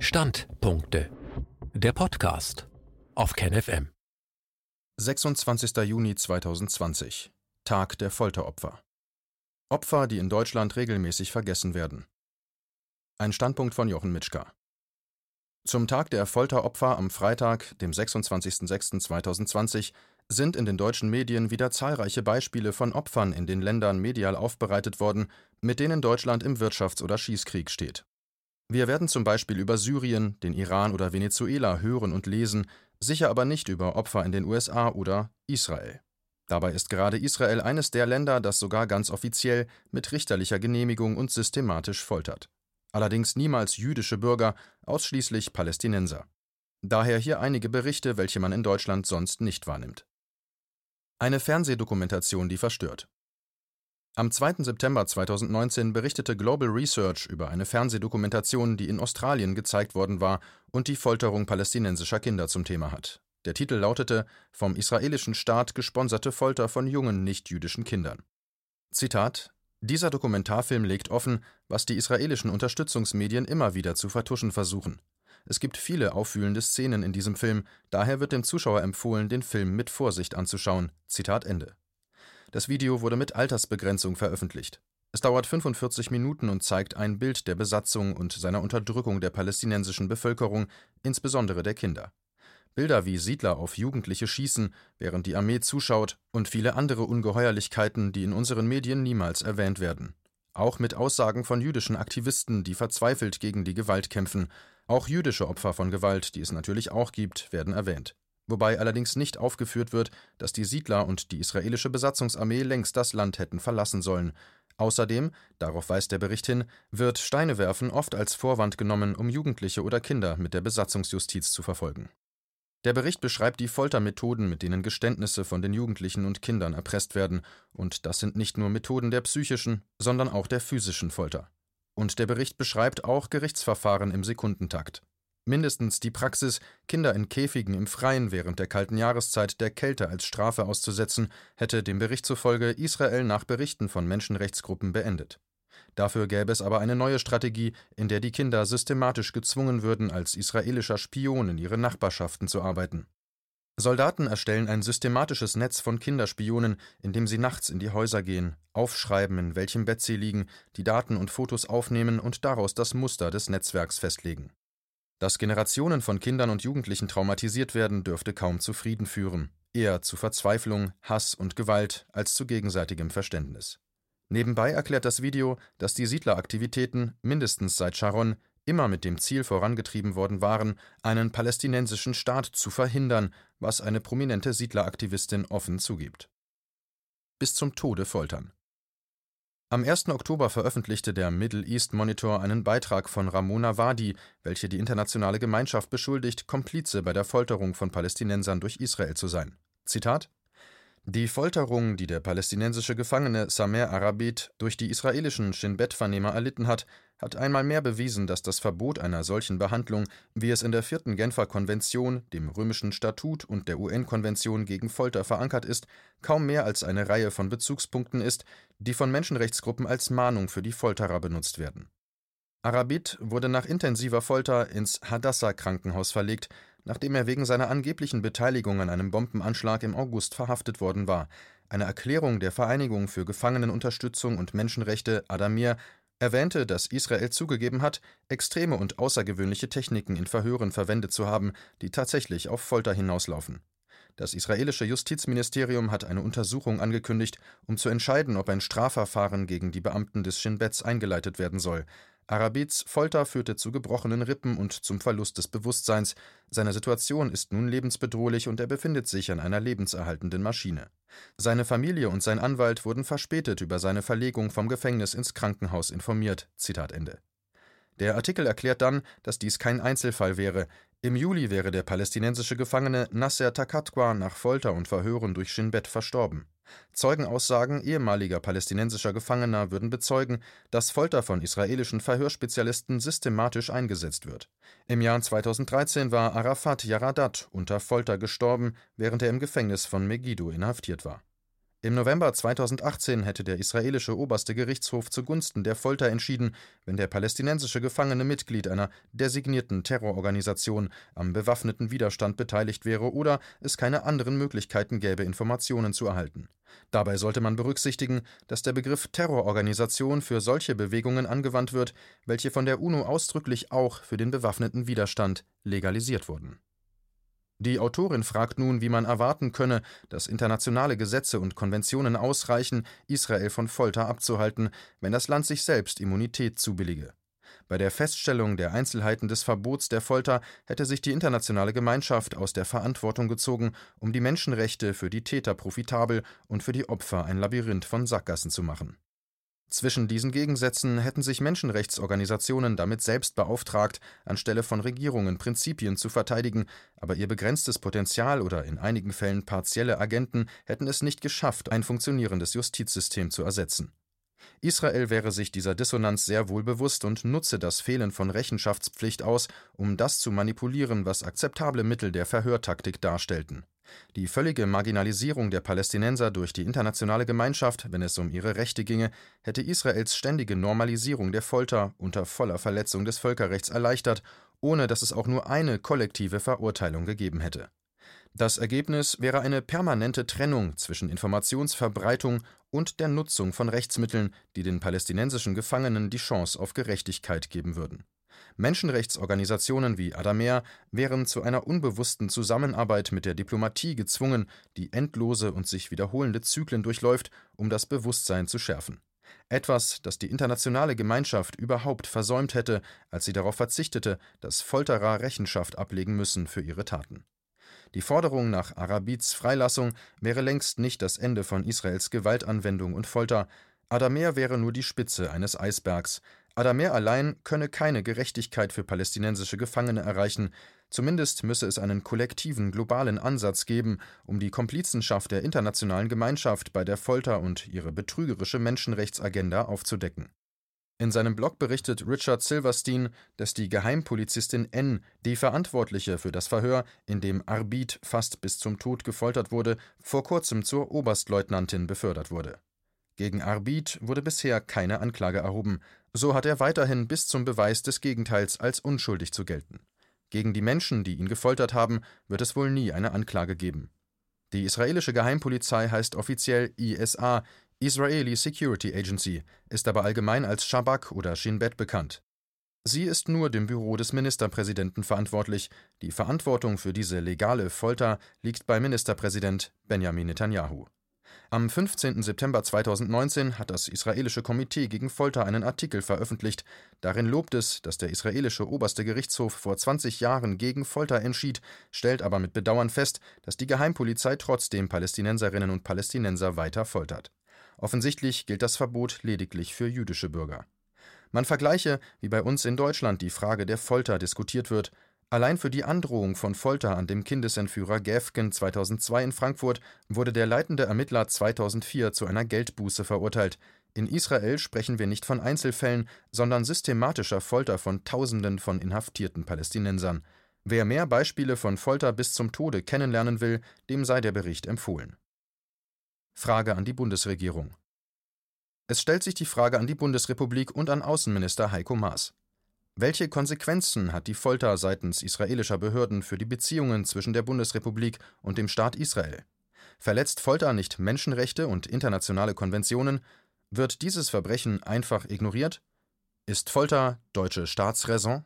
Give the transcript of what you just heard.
Standpunkte. Der Podcast auf KenFM. 26. Juni 2020. Tag der Folteropfer. Opfer, die in Deutschland regelmäßig vergessen werden. Ein Standpunkt von Jochen Mitschka. Zum Tag der Folteropfer am Freitag, dem 26.06.2020, sind in den deutschen Medien wieder zahlreiche Beispiele von Opfern in den Ländern medial aufbereitet worden, mit denen Deutschland im Wirtschafts- oder Schießkrieg steht. Wir werden zum Beispiel über Syrien, den Iran oder Venezuela hören und lesen, sicher aber nicht über Opfer in den USA oder Israel. Dabei ist gerade Israel eines der Länder, das sogar ganz offiziell mit richterlicher Genehmigung und systematisch foltert. Allerdings niemals jüdische Bürger, ausschließlich Palästinenser. Daher hier einige Berichte, welche man in Deutschland sonst nicht wahrnimmt. Eine Fernsehdokumentation, die verstört. Am 2. September 2019 berichtete Global Research über eine Fernsehdokumentation, die in Australien gezeigt worden war und die Folterung palästinensischer Kinder zum Thema hat. Der Titel lautete Vom israelischen Staat gesponserte Folter von jungen nichtjüdischen Kindern. Zitat Dieser Dokumentarfilm legt offen, was die israelischen Unterstützungsmedien immer wieder zu vertuschen versuchen. Es gibt viele auffühlende Szenen in diesem Film, daher wird dem Zuschauer empfohlen, den Film mit Vorsicht anzuschauen. Zitat Ende. Das Video wurde mit Altersbegrenzung veröffentlicht. Es dauert 45 Minuten und zeigt ein Bild der Besatzung und seiner Unterdrückung der palästinensischen Bevölkerung, insbesondere der Kinder. Bilder wie Siedler auf Jugendliche schießen, während die Armee zuschaut, und viele andere Ungeheuerlichkeiten, die in unseren Medien niemals erwähnt werden. Auch mit Aussagen von jüdischen Aktivisten, die verzweifelt gegen die Gewalt kämpfen. Auch jüdische Opfer von Gewalt, die es natürlich auch gibt, werden erwähnt wobei allerdings nicht aufgeführt wird, dass die Siedler und die israelische Besatzungsarmee längst das Land hätten verlassen sollen. Außerdem, darauf weist der Bericht hin, wird Steinewerfen oft als Vorwand genommen, um Jugendliche oder Kinder mit der Besatzungsjustiz zu verfolgen. Der Bericht beschreibt die Foltermethoden, mit denen Geständnisse von den Jugendlichen und Kindern erpresst werden, und das sind nicht nur Methoden der psychischen, sondern auch der physischen Folter. Und der Bericht beschreibt auch Gerichtsverfahren im Sekundentakt. Mindestens die Praxis, Kinder in Käfigen im Freien während der kalten Jahreszeit der Kälte als Strafe auszusetzen, hätte dem Bericht zufolge Israel nach Berichten von Menschenrechtsgruppen beendet. Dafür gäbe es aber eine neue Strategie, in der die Kinder systematisch gezwungen würden, als israelischer Spion in ihre Nachbarschaften zu arbeiten. Soldaten erstellen ein systematisches Netz von Kinderspionen, indem sie nachts in die Häuser gehen, aufschreiben, in welchem Bett sie liegen, die Daten und Fotos aufnehmen und daraus das Muster des Netzwerks festlegen. Dass Generationen von Kindern und Jugendlichen traumatisiert werden, dürfte kaum zu Frieden führen, eher zu Verzweiflung, Hass und Gewalt als zu gegenseitigem Verständnis. Nebenbei erklärt das Video, dass die Siedleraktivitäten mindestens seit Sharon immer mit dem Ziel vorangetrieben worden waren, einen palästinensischen Staat zu verhindern, was eine prominente Siedleraktivistin offen zugibt. Bis zum Tode foltern. Am 1. Oktober veröffentlichte der Middle East Monitor einen Beitrag von Ramona Wadi, welche die internationale Gemeinschaft beschuldigt, Komplize bei der Folterung von Palästinensern durch Israel zu sein. Zitat die Folterung, die der palästinensische Gefangene Samer Arabit durch die israelischen Shin Bet-Vernehmer erlitten hat, hat einmal mehr bewiesen, dass das Verbot einer solchen Behandlung, wie es in der vierten Genfer Konvention, dem römischen Statut und der UN-Konvention gegen Folter verankert ist, kaum mehr als eine Reihe von Bezugspunkten ist, die von Menschenrechtsgruppen als Mahnung für die Folterer benutzt werden. Arabit wurde nach intensiver Folter ins Hadassah-Krankenhaus verlegt, nachdem er wegen seiner angeblichen Beteiligung an einem Bombenanschlag im August verhaftet worden war. Eine Erklärung der Vereinigung für Gefangenenunterstützung und Menschenrechte Adamir erwähnte, dass Israel zugegeben hat, extreme und außergewöhnliche Techniken in Verhören verwendet zu haben, die tatsächlich auf Folter hinauslaufen. Das israelische Justizministerium hat eine Untersuchung angekündigt, um zu entscheiden, ob ein Strafverfahren gegen die Beamten des Shin eingeleitet werden soll. Arabids Folter führte zu gebrochenen Rippen und zum Verlust des Bewusstseins. Seine Situation ist nun lebensbedrohlich und er befindet sich an einer lebenserhaltenden Maschine. Seine Familie und sein Anwalt wurden verspätet über seine Verlegung vom Gefängnis ins Krankenhaus informiert. Zitat Ende. Der Artikel erklärt dann, dass dies kein Einzelfall wäre. Im Juli wäre der palästinensische Gefangene Nasser Takatwa nach Folter und Verhören durch Shin Bet verstorben. Zeugenaussagen ehemaliger palästinensischer Gefangener würden bezeugen, dass Folter von israelischen Verhörspezialisten systematisch eingesetzt wird. Im Jahr 2013 war Arafat Yaradat unter Folter gestorben, während er im Gefängnis von Megiddo inhaftiert war. Im November 2018 hätte der israelische oberste Gerichtshof zugunsten der Folter entschieden, wenn der palästinensische Gefangene Mitglied einer designierten Terrororganisation am bewaffneten Widerstand beteiligt wäre oder es keine anderen Möglichkeiten gäbe, Informationen zu erhalten. Dabei sollte man berücksichtigen, dass der Begriff Terrororganisation für solche Bewegungen angewandt wird, welche von der UNO ausdrücklich auch für den bewaffneten Widerstand legalisiert wurden die Autorin fragt nun, wie man erwarten könne, dass internationale Gesetze und Konventionen ausreichen, Israel von Folter abzuhalten, wenn das Land sich selbst Immunität zubillige. Bei der Feststellung der Einzelheiten des Verbots der Folter hätte sich die internationale Gemeinschaft aus der Verantwortung gezogen, um die Menschenrechte für die Täter profitabel und für die Opfer ein Labyrinth von Sackgassen zu machen zwischen diesen Gegensätzen hätten sich Menschenrechtsorganisationen damit selbst beauftragt, anstelle von Regierungen Prinzipien zu verteidigen, aber ihr begrenztes Potenzial oder in einigen Fällen partielle Agenten hätten es nicht geschafft, ein funktionierendes Justizsystem zu ersetzen. Israel wäre sich dieser Dissonanz sehr wohl bewusst und nutze das Fehlen von Rechenschaftspflicht aus, um das zu manipulieren, was akzeptable Mittel der Verhörtaktik darstellten die völlige Marginalisierung der Palästinenser durch die internationale Gemeinschaft, wenn es um ihre Rechte ginge, hätte Israels ständige Normalisierung der Folter unter voller Verletzung des Völkerrechts erleichtert, ohne dass es auch nur eine kollektive Verurteilung gegeben hätte. Das Ergebnis wäre eine permanente Trennung zwischen Informationsverbreitung und der Nutzung von Rechtsmitteln, die den palästinensischen Gefangenen die Chance auf Gerechtigkeit geben würden Menschenrechtsorganisationen wie Adamer wären zu einer unbewussten Zusammenarbeit mit der Diplomatie gezwungen, die endlose und sich wiederholende Zyklen durchläuft, um das Bewusstsein zu schärfen. Etwas, das die internationale Gemeinschaft überhaupt versäumt hätte, als sie darauf verzichtete, dass Folterer Rechenschaft ablegen müssen für ihre Taten. Die Forderung nach Arabids Freilassung wäre längst nicht das Ende von Israels Gewaltanwendung und Folter, Adamer wäre nur die Spitze eines Eisbergs, Adamer allein könne keine Gerechtigkeit für palästinensische Gefangene erreichen, zumindest müsse es einen kollektiven globalen Ansatz geben, um die Komplizenschaft der internationalen Gemeinschaft bei der Folter und ihre betrügerische Menschenrechtsagenda aufzudecken. In seinem Blog berichtet Richard Silverstein, dass die Geheimpolizistin N, die Verantwortliche für das Verhör, in dem Arbid fast bis zum Tod gefoltert wurde, vor kurzem zur Oberstleutnantin befördert wurde. Gegen Arbid wurde bisher keine Anklage erhoben, so hat er weiterhin bis zum Beweis des Gegenteils als unschuldig zu gelten. Gegen die Menschen, die ihn gefoltert haben, wird es wohl nie eine Anklage geben. Die israelische Geheimpolizei heißt offiziell ISA, Israeli Security Agency, ist aber allgemein als Shabak oder Shin Bet bekannt. Sie ist nur dem Büro des Ministerpräsidenten verantwortlich. Die Verantwortung für diese legale Folter liegt bei Ministerpräsident Benjamin Netanyahu. Am 15. September 2019 hat das israelische Komitee gegen Folter einen Artikel veröffentlicht. Darin lobt es, dass der israelische oberste Gerichtshof vor 20 Jahren gegen Folter entschied, stellt aber mit Bedauern fest, dass die Geheimpolizei trotzdem Palästinenserinnen und Palästinenser weiter foltert. Offensichtlich gilt das Verbot lediglich für jüdische Bürger. Man vergleiche, wie bei uns in Deutschland die Frage der Folter diskutiert wird. Allein für die Androhung von Folter an dem Kindesentführer Gäfgen 2002 in Frankfurt wurde der leitende Ermittler 2004 zu einer Geldbuße verurteilt. In Israel sprechen wir nicht von Einzelfällen, sondern systematischer Folter von Tausenden von inhaftierten Palästinensern. Wer mehr Beispiele von Folter bis zum Tode kennenlernen will, dem sei der Bericht empfohlen. Frage an die Bundesregierung. Es stellt sich die Frage an die Bundesrepublik und an Außenminister Heiko Maas. Welche Konsequenzen hat die Folter seitens israelischer Behörden für die Beziehungen zwischen der Bundesrepublik und dem Staat Israel? Verletzt Folter nicht Menschenrechte und internationale Konventionen? Wird dieses Verbrechen einfach ignoriert? Ist Folter deutsche Staatsräson?